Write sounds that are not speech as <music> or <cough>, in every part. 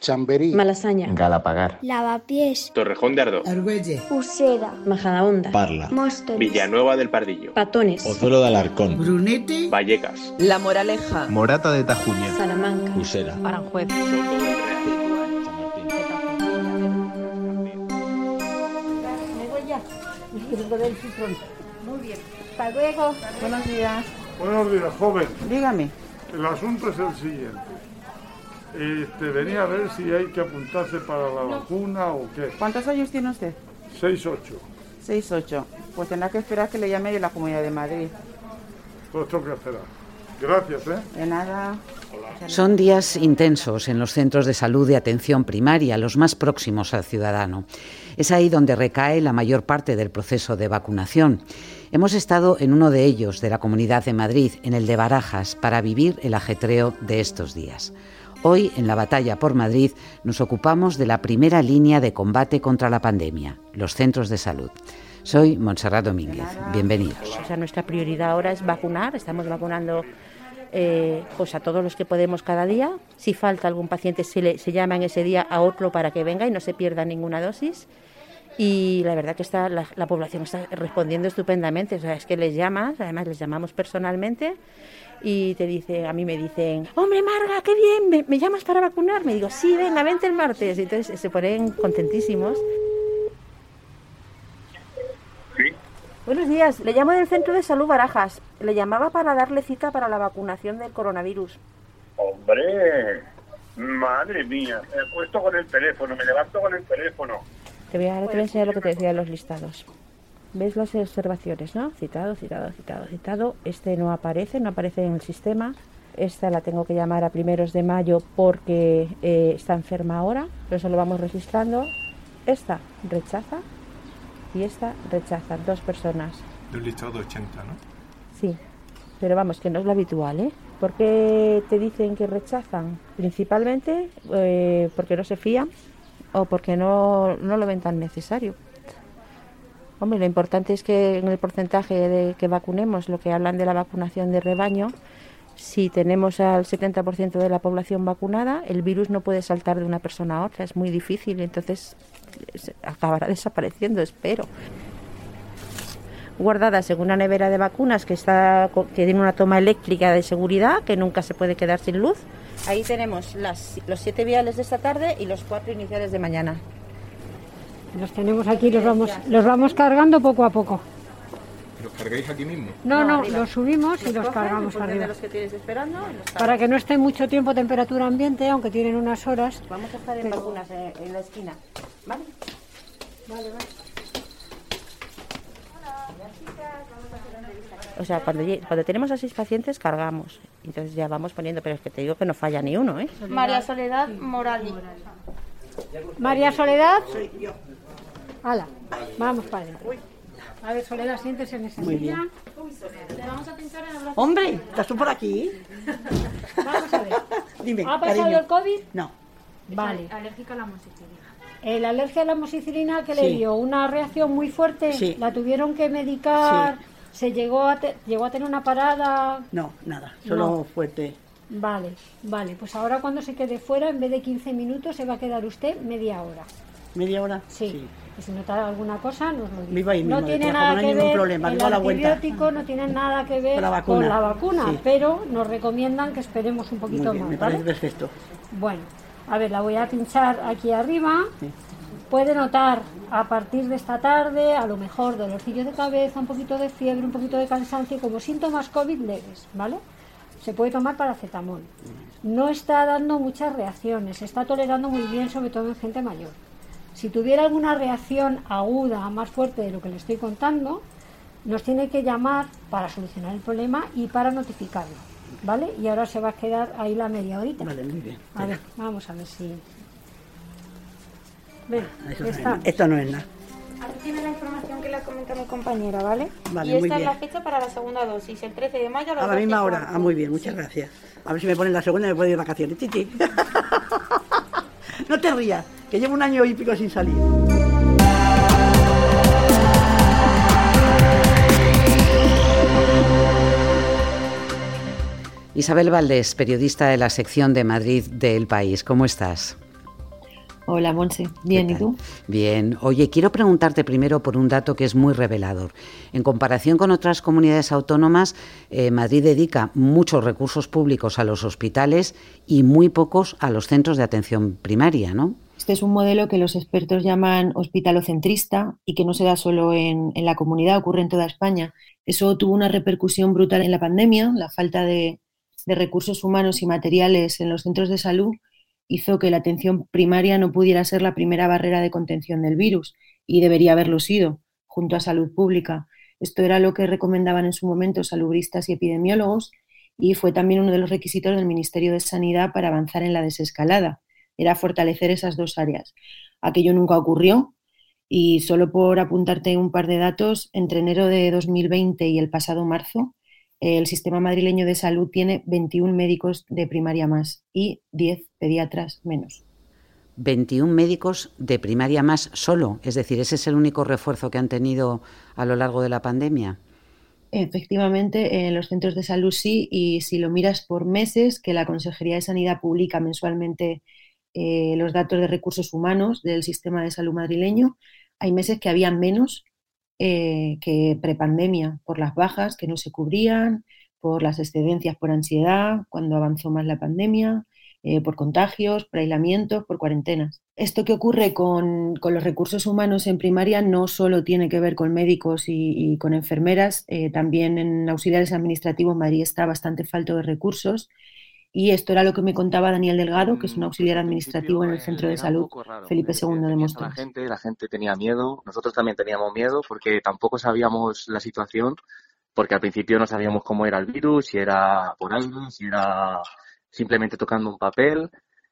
Chamberí, Malasaña, Galapagar, Lavapiés, Torrejón de Ardoz, Argüelle, Usera, Majadahonda, Parla, Móstoles, Villanueva del Pardillo, Patones, Pozuelo de Alarcón, Brunete, Vallecas, La Moraleja, Morata de Tajuña, Salamanca, Usera, Aranjuez. Soto del Real. Muy bien. Hasta luego. Buenos días. Buenos días, joven. Dígame. El asunto es el siguiente. Este, venía a ver si hay que apuntarse para la vacuna o qué. ¿Cuántos años tiene usted? 6-8. 6-8. Pues tendrá que esperar que le llame de la Comunidad de Madrid. Pues esto que esperar. Gracias, ¿eh? De nada. Son días intensos en los centros de salud de atención primaria, los más próximos al ciudadano. Es ahí donde recae la mayor parte del proceso de vacunación. Hemos estado en uno de ellos, de la Comunidad de Madrid, en el de Barajas, para vivir el ajetreo de estos días. Hoy, en la batalla por Madrid, nos ocupamos de la primera línea de combate contra la pandemia, los centros de salud. Soy Montserrat Domínguez. Bienvenidos. O sea, nuestra prioridad ahora es vacunar. Estamos vacunando eh, pues a todos los que podemos cada día. Si falta algún paciente, se, le, se llama en ese día a otro para que venga y no se pierda ninguna dosis. Y la verdad que está, la, la población está respondiendo estupendamente. O sea, es que les llamas, además les llamamos personalmente y te dice, a mí me dicen, hombre Marga, qué bien, ¿me, me llamas para vacunar? Me digo, sí, venga, vente el martes. Y entonces se ponen contentísimos. Buenos días, le llamo del Centro de Salud Barajas. Le llamaba para darle cita para la vacunación del coronavirus. Hombre, madre mía, me he puesto con el teléfono, me levanto con el teléfono. Te voy a, te voy a enseñar lo que te decía en los listados. ¿Ves las observaciones, no? Citado, citado, citado, citado. Este no aparece, no aparece en el sistema. Esta la tengo que llamar a primeros de mayo porque eh, está enferma ahora, pero eso lo vamos registrando. Esta rechaza y esta rechaza, dos personas. De un listado de 80, ¿no? Sí, pero vamos, que no es lo habitual, ¿eh? ¿Por qué te dicen que rechazan? Principalmente eh, porque no se fían o porque no, no lo ven tan necesario. Hombre, lo importante es que en el porcentaje de que vacunemos, lo que hablan de la vacunación de rebaño, si tenemos al 70% de la población vacunada, el virus no puede saltar de una persona a otra, es muy difícil, entonces acabará <laughs> desapareciendo, espero. Guardadas en una nevera de vacunas que, está, que tiene una toma eléctrica de seguridad, que nunca se puede quedar sin luz. Ahí tenemos los siete viales de esta tarde y los cuatro iniciales de mañana. Los tenemos aquí, los vamos, los vamos cargando poco a poco. ¿Los cargáis aquí mismo? No, no, los subimos y los cargamos arriba. los que tienes esperando y los Para que no esté mucho tiempo temperatura ambiente, aunque tienen unas horas. Vamos a estar en vacunas eh, en la esquina. ¿Vale? Vale, vale. O sea, cuando, cuando tenemos a seis pacientes, cargamos. Entonces ya vamos poniendo, pero es que te digo que no falla ni uno, ¿eh? María Soledad Morali. María Soledad. Hala, vamos para adentro. A ver, Soledad, siéntese en esa Muy silla. Hombre, ¿estás tú por aquí? <laughs> Vamos a ver. <laughs> Dime, ¿Ha pasado cariño. el COVID? No. Vale. Alérgica a la amoxicilina. El alergia a la amoxicilina que le dio una reacción muy fuerte, Sí. la tuvieron que medicar, se llegó a, te- llegó a tener una parada. No, nada, solo No. fuerte. Vale, vale, pues ahora cuando se quede fuera, en vez de 15 minutos, se va a quedar usted media hora. ¿Media hora? Sí. Si nota alguna cosa, nos lo dice. No tiene nada no que ver, problema, el la antibiótico no tiene nada que ver Con la vacuna. con la vacuna, Sí. pero nos recomiendan que esperemos un Muy poquito bien, más, me ¿vale? parece perfecto. Bueno, a ver, la voy a pinchar aquí arriba. Puede notar a partir de esta tarde, a lo mejor dolorcillo de cabeza, un poquito de fiebre, un poquito de cansancio, como síntomas COVID leves, ¿vale? Se puede tomar paracetamol. No está dando muchas reacciones, se está tolerando muy bien, sobre todo en gente mayor. Si tuviera alguna reacción aguda, más fuerte de lo que le estoy contando, nos tiene que llamar para solucionar el problema y para notificarlo, ¿vale? Y ahora se va a quedar ahí la media horita. Vale, muy bien. A ver, vamos a ver si. Ven, Eso no es está. nada. Esto no es nada. Aquí tiene la información que le ha comentado mi compañera, ¿vale? Vale, y esta muy es la fecha para la segunda dosis, el 13 de mayo a las A la 12 y misma hora. Ah, muy bien, muchas gracias. A ver si me ponen la segunda y me puedo ir de vacaciones. Chichi. <laughs> no te rías, que llevo un año y pico sin salir. Isabel Valdés, periodista de la sección de Madrid de El País. ¿Cómo estás? Hola, Monse. Bien, ¿y tú? Bien. Oye, quiero preguntarte primero por un dato que es muy revelador. En comparación con otras comunidades autónomas, eh, Madrid dedica muchos recursos públicos a los hospitales y muy pocos a los centros de atención primaria, ¿no? Este es un modelo que los expertos llaman hospitalocentrista y que no se da solo en, en la comunidad, ocurre en toda España. Eso tuvo una repercusión brutal en la pandemia, la falta de, de recursos humanos y materiales en los centros de salud hizo que la atención primaria no pudiera ser la primera barrera de contención del virus y debería haberlo sido, junto a salud pública. Esto era lo que recomendaban en su momento salubristas y epidemiólogos y fue también uno de los requisitos del Ministerio de Sanidad para avanzar en la desescalada. Era fortalecer esas dos áreas. Aquello nunca ocurrió y solo por apuntarte un par de datos, entre enero de 2020 y el pasado marzo, el sistema madrileño de salud tiene 21 médicos de primaria más y 10 pediatras menos. 21 médicos de primaria más solo, es decir, ese es el único refuerzo que han tenido a lo largo de la pandemia. Efectivamente, en los centros de salud sí, y si lo miras por meses, que la Consejería de Sanidad publica mensualmente eh, los datos de recursos humanos del sistema de salud madrileño, hay meses que había menos eh, que prepandemia, por las bajas que no se cubrían, por las excedencias por ansiedad, cuando avanzó más la pandemia, eh, por contagios, por aislamientos, por cuarentenas. Esto que ocurre con, los recursos humanos en primaria no solo tiene que ver con médicos y, con enfermeras, eh, también en auxiliares administrativos Madrid está bastante falto de recursos y esto era lo que me contaba Daniel Delgado, que es un auxiliar administrativo en el centro de salud Felipe II de Móstoles. La gente, la gente tenía miedo, nosotros también teníamos miedo porque tampoco sabíamos la situación, porque al principio no sabíamos cómo era el virus, si era por algo, si era simplemente tocando un papel.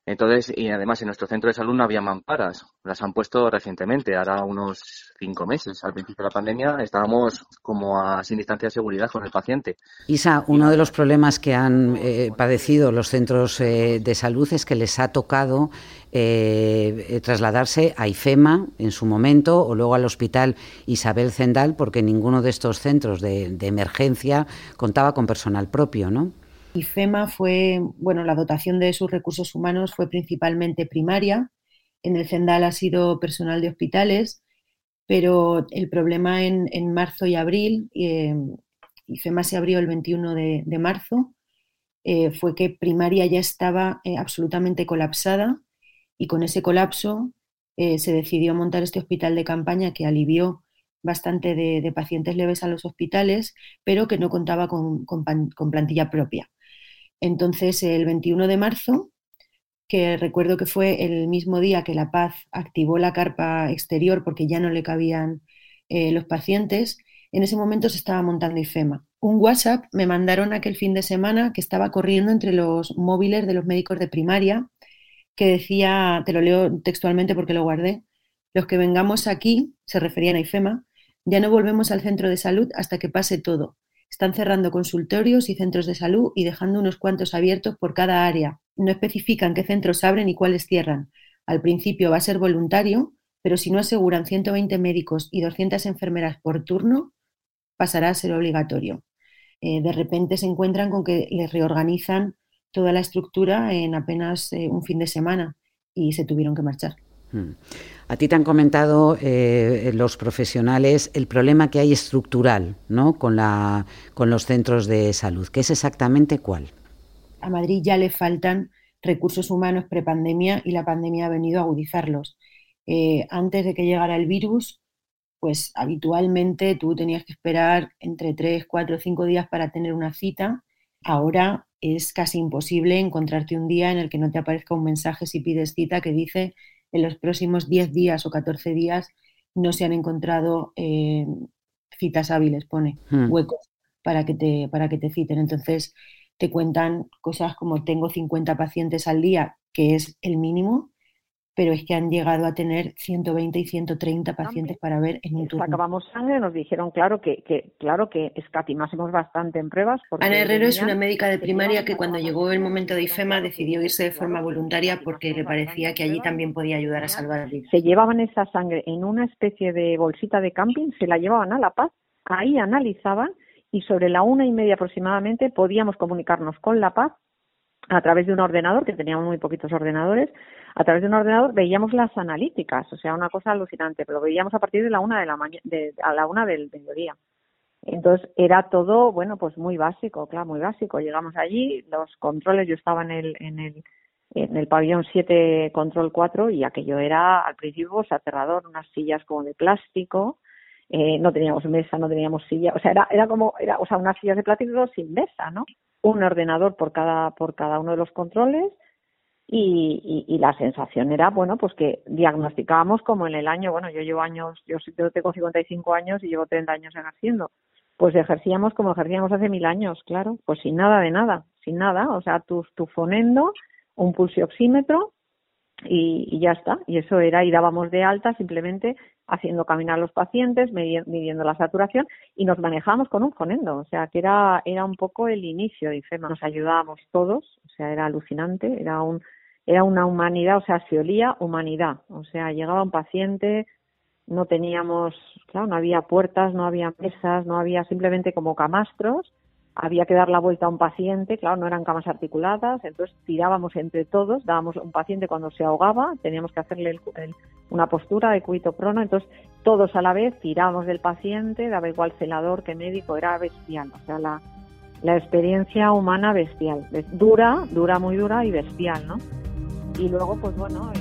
Entonces, y además en nuestro centro de salud no había mamparas, las han puesto recientemente, ahora unos cinco meses. Al principio de la pandemia estábamos como a, sin distancia de seguridad con el paciente. Isa, uno de los problemas que han eh, padecido los centros eh, de salud es que les ha tocado eh, trasladarse a IFEMA en su momento o luego al Hospital Isabel Zendal porque ninguno de estos centros de emergencia contaba con personal propio, ¿no? IFEMA fue, bueno, la dotación de sus recursos humanos fue principalmente primaria. En el Cendal ha sido personal de hospitales, pero el problema en, marzo y abril, eh, IFEMA se abrió el 21 de, marzo, eh, fue que primaria ya estaba eh, absolutamente colapsada y con ese colapso se decidió montar este hospital de campaña que alivió bastante de, pacientes leves a los hospitales, pero que no contaba con plantilla propia. Entonces, el 21 de marzo, que recuerdo que fue el mismo día que La Paz activó la carpa exterior porque ya no le cabían eh, los pacientes, en ese momento se estaba montando IFEMA. Un WhatsApp me mandaron aquel fin de semana que estaba corriendo entre los móviles de los médicos de primaria, que decía, te lo leo textualmente porque lo guardé, los que vengamos aquí, se referían a IFEMA, ya no volvemos al centro de salud hasta que pase todo. Están cerrando consultorios y centros de salud y dejando unos cuantos abiertos por cada área. No especifican qué centros abren y cuáles cierran. Al principio va a ser voluntario, pero si no aseguran 120 médicos y 200 enfermeras por turno, pasará a ser obligatorio. Eh, de repente se encuentran con que les reorganizan toda la estructura en apenas eh, un fin de semana y se tuvieron que marchar. Hmm. A ti te han comentado eh, los profesionales el problema que hay estructural ¿no? con, los centros de salud. ¿Qué es exactamente cuál? A Madrid ya le faltan recursos humanos prepandemia y la pandemia ha venido a agudizarlos. Eh, antes de que llegara el virus, pues habitualmente tú tenías que esperar entre 3, 4, 5 días para tener una cita. Ahora es casi imposible encontrarte un día en el que no te aparezca un mensaje si pides cita que dice en los próximos 10 días o 14 días no se han encontrado eh, citas hábiles, pone, hmm. huecos para que, te, para que te citen. Entonces te cuentan cosas como tengo 50 pacientes al día, que es el mínimo, pero es que han llegado a tener 120 y 130 pacientes para ver en un turno. Sacábamos sangre, nos dijeron claro que, que claro que escatimásemos bastante en pruebas. Ana Herrero es una médica de primaria que cuando llegó el momento de IFEMA decidió irse de forma voluntaria porque le parecía que allí también podía ayudar a salvar vidas. Se llevaban esa sangre en una especie de bolsita de camping, se la llevaban a La Paz, ahí analizaban y sobre la una y media aproximadamente podíamos comunicarnos con La Paz a través de un ordenador, que teníamos muy poquitos ordenadores, a través de un ordenador veíamos las analíticas, o sea, una cosa alucinante, pero veíamos a partir de la una de la mañana, a la una del mediodía. Entonces era todo, bueno, pues muy básico, claro, muy básico. Llegamos allí, los controles, yo estaba en el, en el, en el pabellón 7, control 4, y aquello era al principio pues, aterrador, unas sillas como de plástico, eh, no teníamos mesa, no teníamos silla, o sea, era, era como, era, o sea, unas sillas de plástico sin mesa, ¿no? Un ordenador por cada, por cada uno de los controles, y, y, la sensación era, bueno, pues que diagnosticábamos como en el año, bueno, yo llevo años, yo, tengo 55 años y llevo 30 años ejerciendo, pues ejercíamos como ejercíamos hace mil años, claro, pues sin nada de nada, sin nada, o sea, tu, tu fonendo, un pulsioxímetro y, y, ya está, y eso era, y dábamos de alta simplemente haciendo caminar los pacientes, midiendo la saturación y nos manejábamos con un fonendo, o sea, que era, era un poco el inicio de IFEMA, nos ayudábamos todos, o sea, era alucinante, era un era una humanidad, o sea, se olía humanidad. O sea, llegaba un paciente, no teníamos, claro, no había puertas, no había mesas, no había simplemente como camastros, había que dar la vuelta a un paciente, claro, no eran camas articuladas, entonces tirábamos entre todos, dábamos un paciente cuando se ahogaba, teníamos que hacerle una postura de cuito prono, entonces todos a la vez tirábamos del paciente, daba igual celador que médico, era bestial, o sea, la experiencia humana bestial, dura, dura, muy dura y bestial, ¿no? Y luego pues bueno...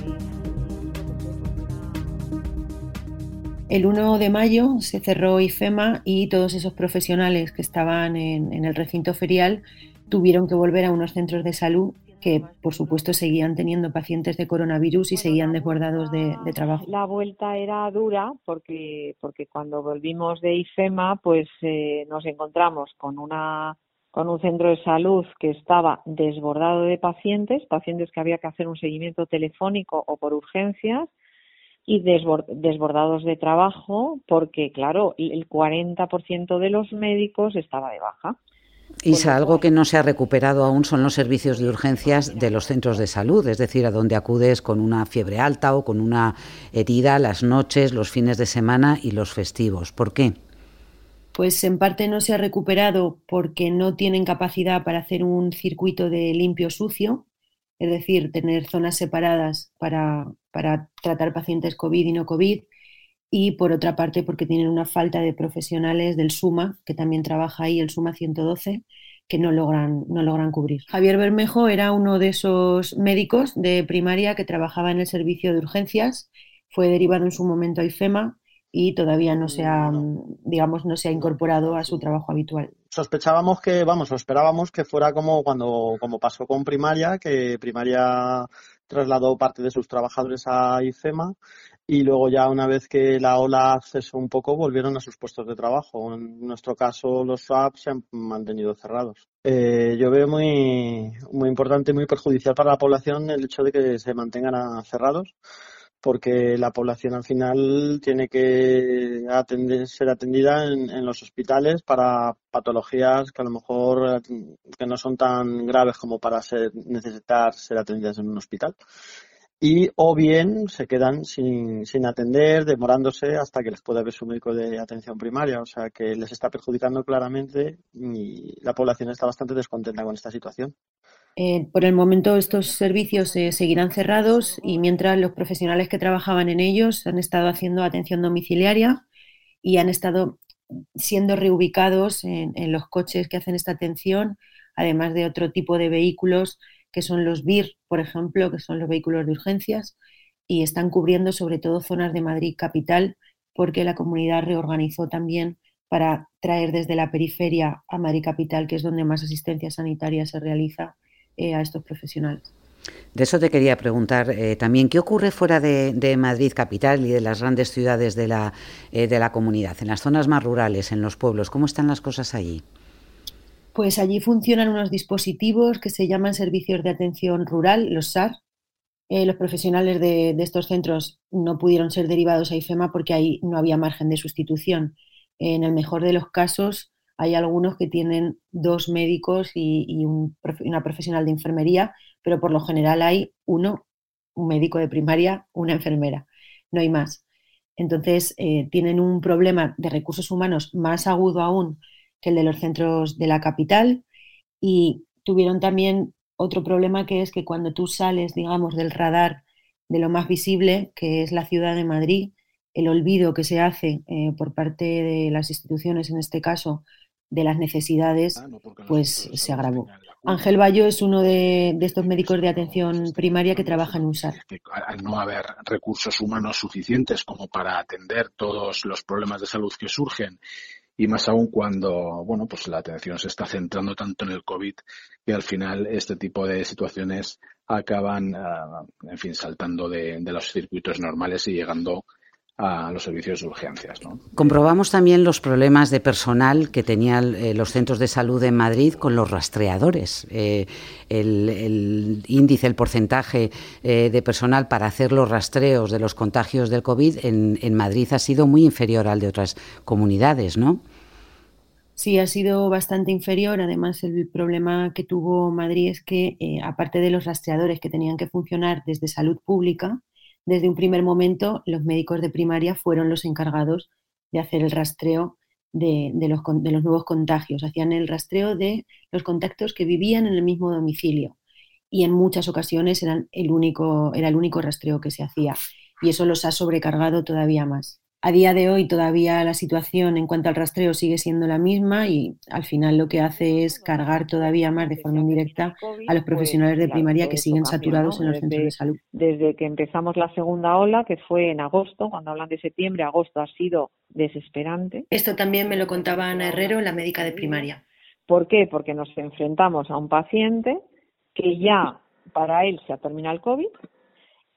El 1 de mayo se cerró IFEMA y todos esos profesionales que estaban en, el recinto ferial tuvieron que volver a unos centros de salud que por supuesto seguían teniendo pacientes de coronavirus y seguían desbordados de, trabajo. La vuelta era dura porque, porque cuando volvimos de IFEMA pues eh, nos encontramos con una con un centro de salud que estaba desbordado de pacientes, pacientes que había que hacer un seguimiento telefónico o por urgencias y desbordados de trabajo porque, claro, el 40% de los médicos estaba de baja. Isa, algo que no se ha recuperado aún son los servicios de urgencias de los centros de salud, es decir, a donde acudes con una fiebre alta o con una herida las noches, los fines de semana y los festivos. ¿Por qué? Pues en parte no se ha recuperado porque no tienen capacidad para hacer un circuito de limpio-sucio, es decir, tener zonas separadas para, tratar pacientes COVID y no COVID, y por otra parte porque tienen una falta de profesionales del SUMA, que también trabaja ahí, el SUMA 112, que no logran, no logran cubrir. Javier Bermejo era uno de esos médicos de primaria que trabajaba en el servicio de urgencias, fue derivado en su momento a IFEMA y todavía no se ha, digamos, no se ha incorporado a su trabajo habitual. Sospechábamos que, vamos, o esperábamos que fuera como cuando, como pasó con primaria, que primaria trasladó parte de sus trabajadores a IFEMA y luego ya una vez que la ola cesó un poco volvieron a sus puestos de trabajo. En nuestro caso los SWAP se han mantenido cerrados. Eh, yo veo muy, muy importante y muy perjudicial para la población el hecho de que se mantengan cerrados porque la población al final tiene que ser atendida en, los hospitales para patologías que a lo mejor que no son tan graves como para ser, necesitar ser atendidas en un hospital. Y o bien se quedan sin, sin atender, demorándose hasta que les pueda ver su médico de atención primaria. O sea que les está perjudicando claramente y la población está bastante descontenta con esta situación. Eh, por el momento estos servicios eh, seguirán cerrados y mientras los profesionales que trabajaban en ellos han estado haciendo atención domiciliaria y han estado siendo reubicados en, los coches que hacen esta atención, además de otro tipo de vehículos que son los BIR, por ejemplo, que son los vehículos de urgencias, y están cubriendo sobre todo zonas de Madrid capital porque la comunidad reorganizó también para traer desde la periferia a Madrid capital, que es donde más asistencia sanitaria se realiza, eh, a estos profesionales. De eso te quería preguntar eh, también, ¿qué ocurre fuera de, Madrid capital y de las grandes ciudades de la, eh, de la comunidad, en las zonas más rurales, en los pueblos? ¿Cómo están las cosas allí? Pues allí funcionan unos dispositivos que se llaman servicios de atención rural, los SAR. los profesionales de, de, estos centros no pudieron ser derivados a IFEMA porque ahí no había margen de sustitución. En el mejor de los casos, hay algunos que tienen dos médicos y, una profesional de enfermería, pero por lo general hay uno, un médico de primaria, una enfermera, no hay más. Entonces, eh, tienen un problema de recursos humanos más agudo aún que el de los centros de la capital y tuvieron también otro problema que es que cuando tú sales, digamos, del radar de lo más visible, que es la ciudad de Madrid, el olvido que se hace eh, por parte de las instituciones, en este caso, de las necesidades, ah, pues se agravó. Ángel Bayo es uno de, estos médicos de atención primaria que trabaja en USAR. Al no haber recursos humanos suficientes como para atender todos los problemas de salud que surgen y más aún cuando, bueno, pues la atención se está centrando tanto en el COVID que al final este tipo de situaciones acaban, ah, en fin, saltando de, de los circuitos normales y llegando a los servicios de urgencias. Comprobamos también los problemas de personal que tenían eh, los centros de salud en Madrid con los rastreadores. Eh, el, índice, el porcentaje eh, de personal para hacer los rastreos de los contagios del COVID en, en, Madrid ha sido muy inferior al de otras comunidades, ¿no? Sí, ha sido bastante inferior. Además, el problema que tuvo Madrid es que, aparte de los rastreadores que tenían que funcionar desde salud pública, desde un primer momento los médicos de primaria fueron los encargados de hacer el rastreo de, los, nuevos contagios, hacían el rastreo de los contactos que vivían en el mismo domicilio. Y en muchas ocasiones el único, era el único rastreo que se hacía. Y eso los ha sobrecargado todavía más. A día de hoy todavía la situación en cuanto al rastreo sigue siendo la misma y al final lo que hace es cargar todavía más de forma indirecta a los profesionales de primaria que siguen saturados en los centros de salud. Desde que empezamos la segunda ola, que fue en agosto, cuando hablan de septiembre, agosto ha sido desesperante. Esto también me lo contaba Ana Herrero, la médica de primaria. ¿Por qué? Porque nos enfrentamos a un paciente que ya para él se ha terminado el COVID,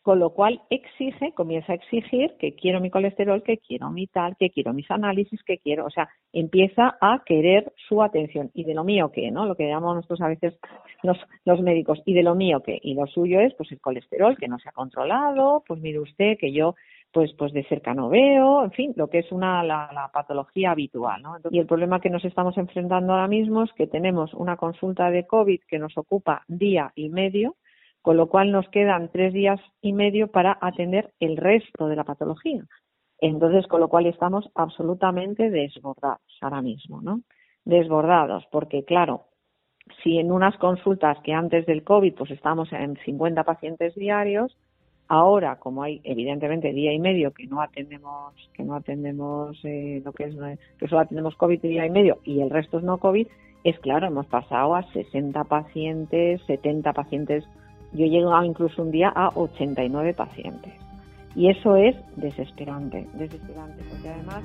con lo cual exige, comienza a exigir que quiero mi colesterol, que quiero mi tal, que quiero mis análisis, que quiero, o sea, empieza a querer su atención y de lo mío que, ¿no? Lo que llamamos nosotros a veces los, los médicos, y de lo mío que, y lo suyo es pues el colesterol que no se ha controlado, pues mire usted que yo pues pues de cerca no veo, en fin, lo que es una la, la patología habitual, ¿no? y el problema que nos estamos enfrentando ahora mismo es que tenemos una consulta de COVID que nos ocupa día y medio, con lo cual nos quedan tres días y medio para atender el resto de la patología. Entonces, con lo cual estamos absolutamente desbordados ahora mismo, ¿no? Desbordados, porque claro, si en unas consultas que antes del COVID pues estamos en 50 pacientes diarios, ahora como hay evidentemente día y medio que no atendemos que no atendemos eh, lo que es que solo atendemos COVID día y medio y el resto es no COVID, es claro, hemos pasado a 60 pacientes, 70 pacientes yo he llegado incluso un día a 89 pacientes. Y eso es desesperante, desesperante, porque además...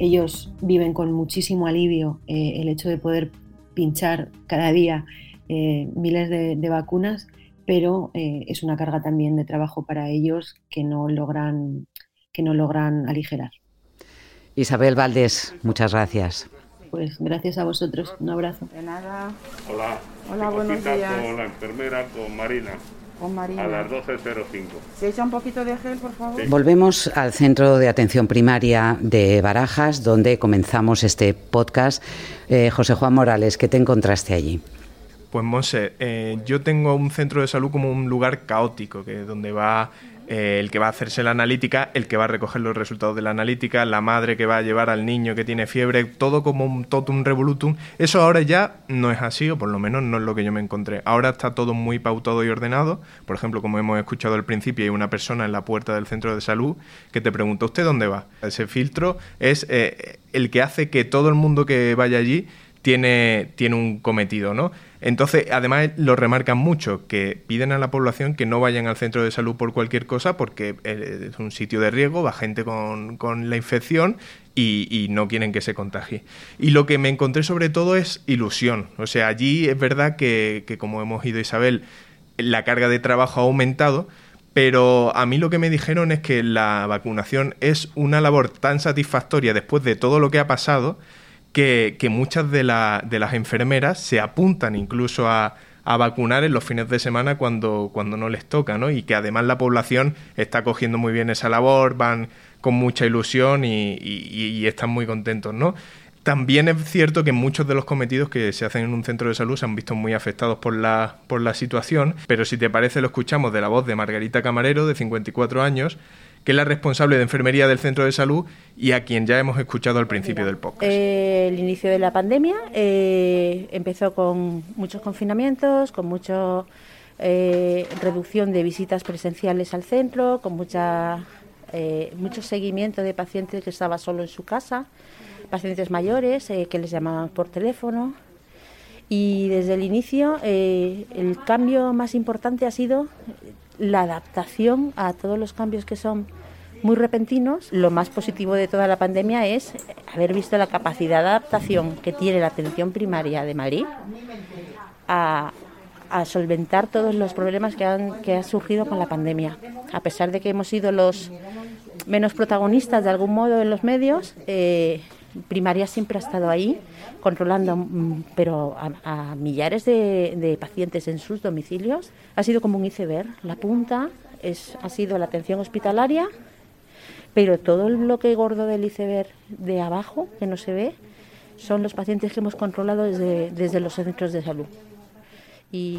Ellos viven con muchísimo alivio eh, el hecho de poder pinchar cada día eh, miles de, vacunas, pero eh, es una carga también de trabajo para ellos que no logran, que no logran aligerar. Isabel Valdés, muchas gracias pues gracias a vosotros. Un abrazo. De nada. Hola. Hola, buenos días. Con la enfermera, con Marina. Con Marina. A las 12.05. ¿Se echa un poquito de gel, por favor? Volvemos al Centro de Atención Primaria de Barajas, donde comenzamos este podcast. Eh, José Juan Morales, ¿qué te encontraste allí? Pues Monse, eh, yo tengo un centro de salud como un lugar caótico, que donde va eh, el que va a hacerse la analítica, el que va a recoger los resultados de la analítica, la madre que va a llevar al niño que tiene fiebre, todo como un totum revolutum. Eso ahora ya no es así, o por lo menos no es lo que yo me encontré. Ahora está todo muy pautado y ordenado. Por ejemplo, como hemos escuchado al principio, hay una persona en la puerta del centro de salud que te pregunta, ¿usted dónde va? Ese filtro es eh, el que hace que todo el mundo que vaya allí tiene, tiene un cometido, ¿no? Entonces, además lo remarcan mucho, que piden a la población que no vayan al centro de salud por cualquier cosa porque eh, es un sitio de riesgo, va gente con, la infección y, no quieren que se contagie. Y lo que me encontré sobre todo es ilusión. O sea, allí es verdad que, que como hemos ido Isabel, la carga de trabajo ha aumentado, pero a mí lo que me dijeron es que la vacunación es una labor tan satisfactoria después de todo lo que ha pasado que, muchas de, de, las enfermeras se apuntan incluso a, vacunar en los fines de semana cuando, cuando no les toca, ¿no? Y que además la población está cogiendo muy bien esa labor, van con mucha ilusión y, están muy contentos, ¿no? También es cierto que muchos de los cometidos que se hacen en un centro de salud se han visto muy afectados por la, por la situación, pero si te parece lo escuchamos de la voz de Margarita Camarero, de 54 años, que es la responsable de enfermería del centro de salud y a quien ya hemos escuchado al principio del podcast. Eh, el inicio de la pandemia eh, empezó con muchos confinamientos, con mucha eh, reducción de visitas presenciales al centro, con mucha, mucho seguimiento de pacientes que estaba solo en su casa, pacientes mayores que les llamaban por teléfono. Y desde el inicio el cambio más importante ha sido la adaptación a todos los cambios que son muy repentinos. Lo más positivo de toda la pandemia es haber visto la capacidad de adaptación que tiene la atención primaria de Madrid a, solventar todos los problemas que han, que surgido con la pandemia. A pesar de que hemos sido los menos protagonistas de algún modo en los medios, eh, primaria siempre ha estado ahí, controlando, mm, pero a, millares de, pacientes en sus domicilios. Ha sido como un iceberg. La punta es, ha sido la atención hospitalaria, pero todo el bloque gordo del iceberg de abajo, que no se ve, son los pacientes que hemos controlado desde, desde los centros de salud.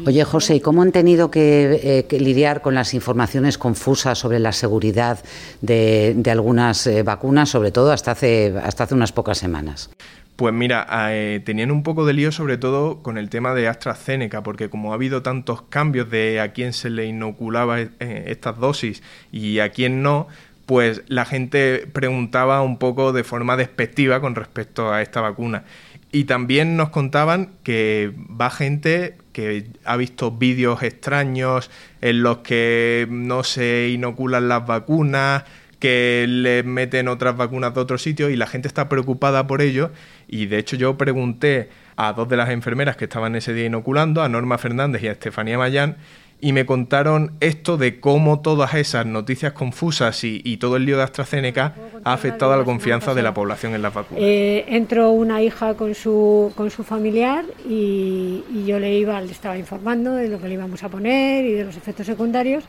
Oye, José, ¿y cómo han tenido que, eh, lidiar con las informaciones confusas sobre la seguridad de, algunas eh, vacunas, sobre todo hasta hace, hasta hace unas pocas semanas? Pues mira, eh, tenían un poco de lío sobre todo con el tema de AstraZeneca, porque como ha habido tantos cambios de a quién se le inoculaba estas dosis y a quién no, pues la gente preguntaba un poco de forma despectiva con respecto a esta vacuna. Y también nos contaban que va gente que ha visto vídeos extraños en los que no se inoculan las vacunas, que le meten otras vacunas de otros sitios y la gente está preocupada por ello. Y de hecho yo pregunté a dos de las enfermeras que estaban ese día inoculando, a Norma Fernández y a Estefanía Mayán, y me contaron esto de cómo todas esas noticias confusas y, todo el lío de AstraZeneca ha afectado a la confianza de la población en las vacunas. Eh, entró una hija con su, con su familiar y, yo le iba, le estaba informando de lo que le íbamos a poner y de los efectos secundarios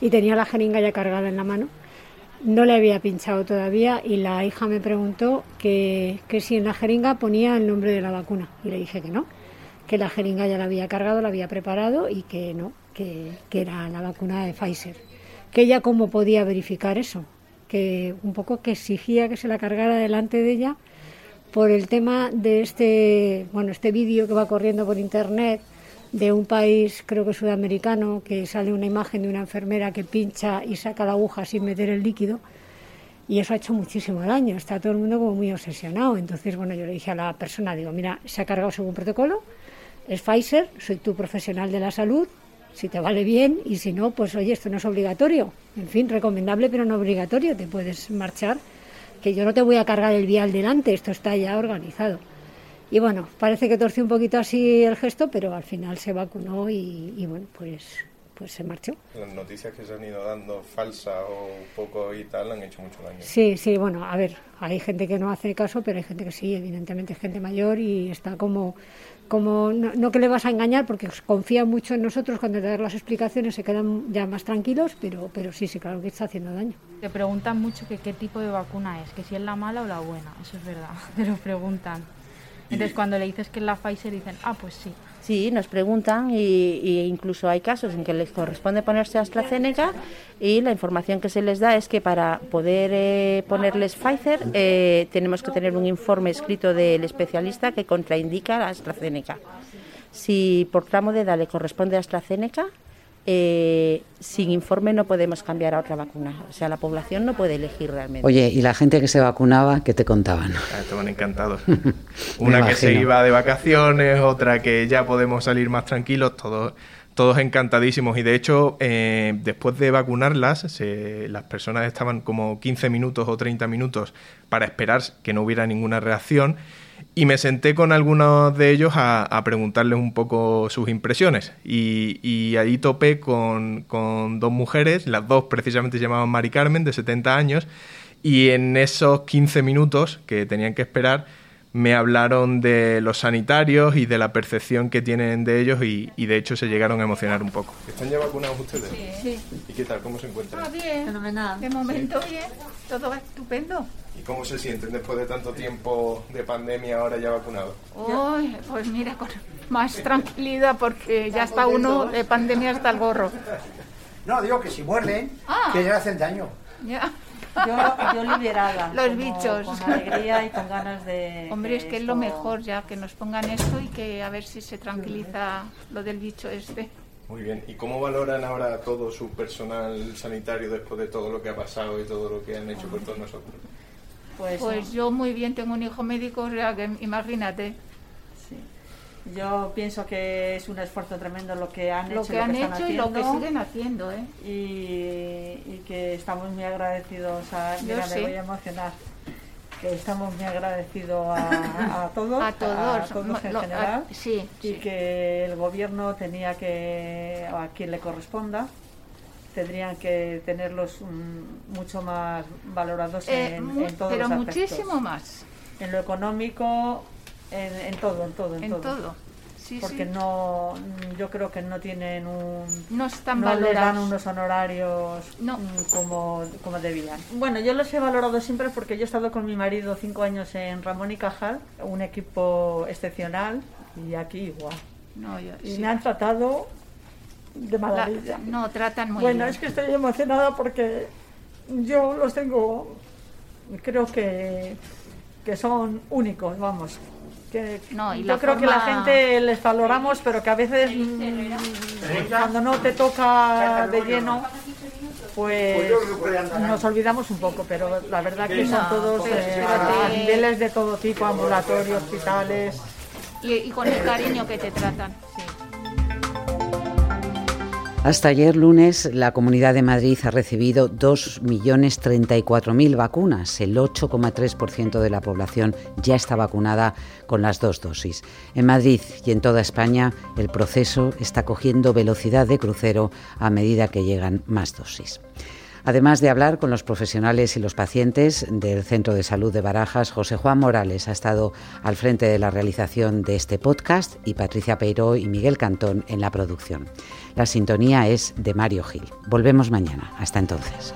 y tenía la jeringa ya cargada en la mano. No le había pinchado todavía y la hija me preguntó que, que si en la jeringa ponía el nombre de la vacuna y le dije que no, que la jeringa ya la había cargado, la había preparado y que no, que, era la vacuna de Pfizer. Que ella cómo podía verificar eso, que un poco que exigía que se la cargara delante de ella por el tema de este, bueno, este vídeo que va corriendo por internet de un país, creo que sudamericano, que sale una imagen de una enfermera que pincha y saca la aguja sin meter el líquido. Y eso ha hecho muchísimo daño. Está todo el mundo como muy obsesionado. Entonces, bueno, yo le dije a la persona, digo, mira, se ha cargado según protocolo, es Pfizer, soy tu profesional de la salud, si te vale bien y si no, pues oye, esto no es obligatorio. En fin, recomendable pero no obligatorio, te puedes marchar, que yo no te voy a cargar el vial delante, esto está ya organizado. Y bueno, parece que torció un poquito así el gesto, pero al final se vacunó y, bueno, pues pues se marchó. Las noticias que se han ido dando falsas o un poco y tal han hecho mucho daño. Sí, sí, bueno, a ver, hay gente que no hace caso, pero hay gente que sí, evidentemente gente mayor y está como como no, que le vas a engañar porque confía mucho en nosotros cuando te das las explicaciones se quedan ya más tranquilos pero pero sí sí claro que está haciendo daño te preguntan mucho que qué tipo de vacuna es que si es la mala o la buena eso es verdad <laughs> te lo preguntan entonces cuando le dices que es la Pfizer dicen ah pues sí Sí, nos preguntan y, incluso hay casos en que les corresponde ponerse AstraZeneca y la información que se les da es que para poder eh, ponerles Pfizer eh, tenemos que tener un informe escrito del especialista que contraindica la AstraZeneca. Si por tramo de edad le corresponde AstraZeneca, eh, sin informe no podemos cambiar a otra vacuna. O sea, la población no puede elegir realmente. Oye, ¿y la gente que se vacunaba, qué te contaban? Ah, estaban encantados. <laughs> Una que se iba de vacaciones, otra que ya podemos salir más tranquilos, todos, todos encantadísimos. Y de hecho, eh, después de vacunarlas, las personas estaban como 15 minutos o 30 minutos para esperar que no hubiera ninguna reacción y me senté con algunos de ellos a, preguntarles un poco sus impresiones. Y, ahí topé con, dos mujeres, las dos precisamente se llamaban Mari Carmen, de 70 años, y en esos 15 minutos que tenían que esperar, me hablaron de los sanitarios y de la percepción que tienen de ellos y, de hecho se llegaron a emocionar un poco. ¿Están ya vacunados ustedes? Sí. ¿Y qué tal? ¿Cómo se encuentran? Ah, bien. Fenomenal. De momento bien. Todo va estupendo. ¿Y cómo se sienten después de tanto tiempo de pandemia ahora ya vacunados? Uy, pues mira, con más tranquilidad porque ya está uno de pandemia hasta el gorro. No, digo que si muerden, ah. que ya hacen daño. Ya. Yo, yo liberada. Los como- bichos. Con alegría y con ganas de. Hombre, es que es lo esto- mejor ya que nos pongan esto y que a ver si se tranquiliza lo del bicho este. Muy bien. ¿Y cómo valoran ahora todo su personal sanitario después de todo lo que ha pasado y todo lo que han hecho por todos nosotros? Pues, Pues yo muy bien tengo un hijo médico, que imagínate. Yo pienso que es un esfuerzo tremendo lo que han Lo hecho, que y han están hecho y lo que siguen haciendo, ¿eh? y, y que estamos muy agradecidos a Yo mira, sí. me voy a emocionar que estamos muy agradecidos a, <laughs> a todos A todos, a todos en lo- a- general sí, y que el gobierno tenía que a quien le corresponda tendrían que tenerlos mm, mucho más valorados Eh, en, mu- en todos pero los aspectos. muchísimo más. en lo económico en, en todo en todo en, En todo. Sí, porque sí. no yo creo que no tienen un No están no le dan valorados. unos honorarios mm, como, como debían. Bueno, yo los he valorado siempre porque yo he estado con mi marido cinco años en Ramón y Cajal, un equipo excepcional, y aquí igual. No, yo- Y sí. me han tratado de La- maravilla. no, tratan muy bueno, bien. es que estoy emocionada porque yo los tengo, creo que, que son únicos, vamos. Que No, y yo la creo que la gente les valoramos, pero que a veces mm, cuando no te toca de lleno, pues nos olvidamos un poco, pero la verdad que son todos eh, a niveles de todo tipo, ambulatorio, hospitales. Y, y con el cariño que te tratan. Hasta ayer lunes, la Comunidad de Madrid ha recibido 2.034.000 vacunas. El 8,3% de la población ya está vacunada con las dos dosis. En Madrid y en toda España, el proceso está cogiendo velocidad de crucero a medida que llegan más dosis. Además de hablar con los profesionales y los pacientes del Centro de Salud de Barajas, José Juan Morales ha estado al frente de la realización de este podcast y Patricia Peiró y Miguel Cantón en la producción. La sintonía es de Mario Gil. Volvemos mañana. Hasta entonces.